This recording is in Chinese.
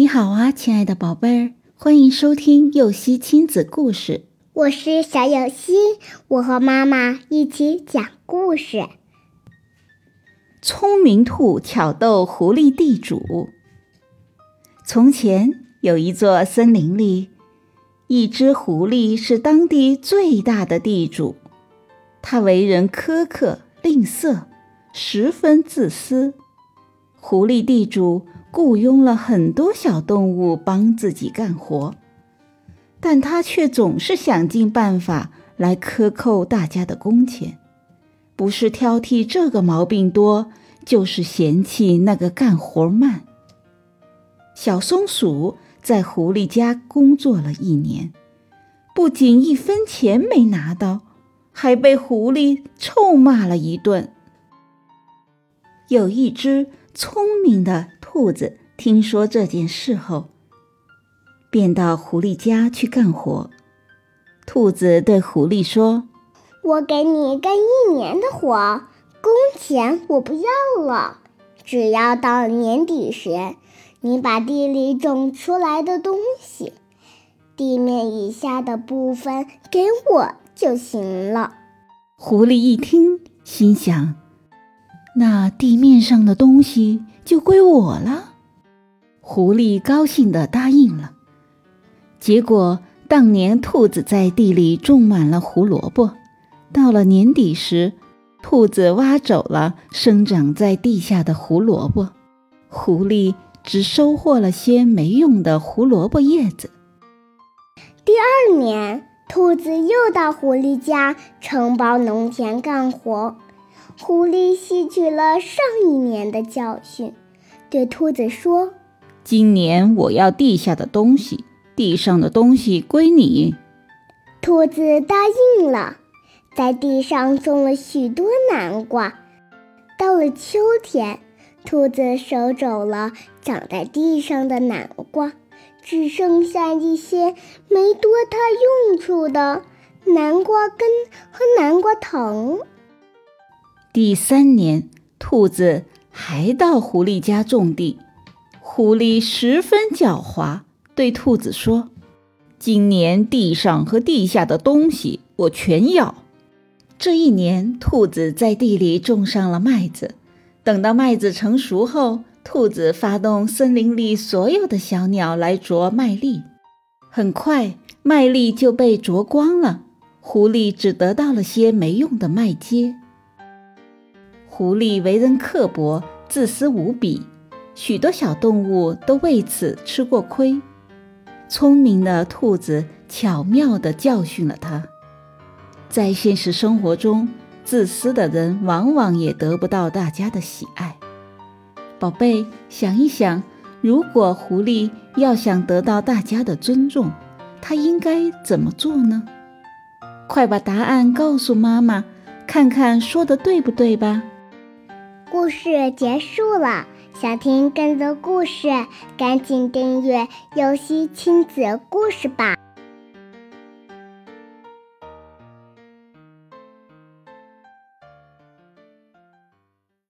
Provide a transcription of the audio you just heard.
你好啊，亲爱的宝贝儿，欢迎收听幼熙亲子故事。我是小幼熙，我和妈妈一起讲故事。聪明兔挑逗狐狸地主。从前有一座森林里，一只狐狸是当地最大的地主，它为人苛刻、吝啬，十分自私。狐狸地主雇佣了很多小动物帮自己干活，但他却总是想尽办法来克扣大家的工钱，不是挑剔这个毛病多，就是嫌弃那个干活慢。小松鼠在狐狸家工作了一年，不仅一分钱没拿到，还被狐狸臭骂了一顿。有一只。聪明的兔子听说这件事后，便到狐狸家去干活。兔子对狐狸说：“我给你干一年的活，工钱我不要了。只要到年底时，你把地里种出来的东西，地面以下的部分给我就行了。”狐狸一听，心想。那地面上的东西就归我了。狐狸高兴地答应了。结果当年兔子在地里种满了胡萝卜，到了年底时，兔子挖走了生长在地下的胡萝卜，狐狸只收获了些没用的胡萝卜叶子。第二年，兔子又到狐狸家承包农田干活。狐狸吸取了上一年的教训，对兔子说：“今年我要地下的东西，地上的东西归你。”兔子答应了，在地上种了许多南瓜。到了秋天，兔子收走了长在地上的南瓜，只剩下一些没多大用处的南瓜根和南瓜藤。第三年，兔子还到狐狸家种地。狐狸十分狡猾，对兔子说：“今年地上和地下的东西我全要。”这一年，兔子在地里种上了麦子。等到麦子成熟后，兔子发动森林里所有的小鸟来啄麦粒。很快，麦粒就被啄光了，狐狸只得到了些没用的麦秸。狐狸为人刻薄、自私无比，许多小动物都为此吃过亏。聪明的兔子巧妙地教训了它。在现实生活中，自私的人往往也得不到大家的喜爱。宝贝，想一想，如果狐狸要想得到大家的尊重，它应该怎么做呢？快把答案告诉妈妈，看看说的对不对吧。故事结束了，想听更多故事，赶紧订阅“游戏亲子故事”吧。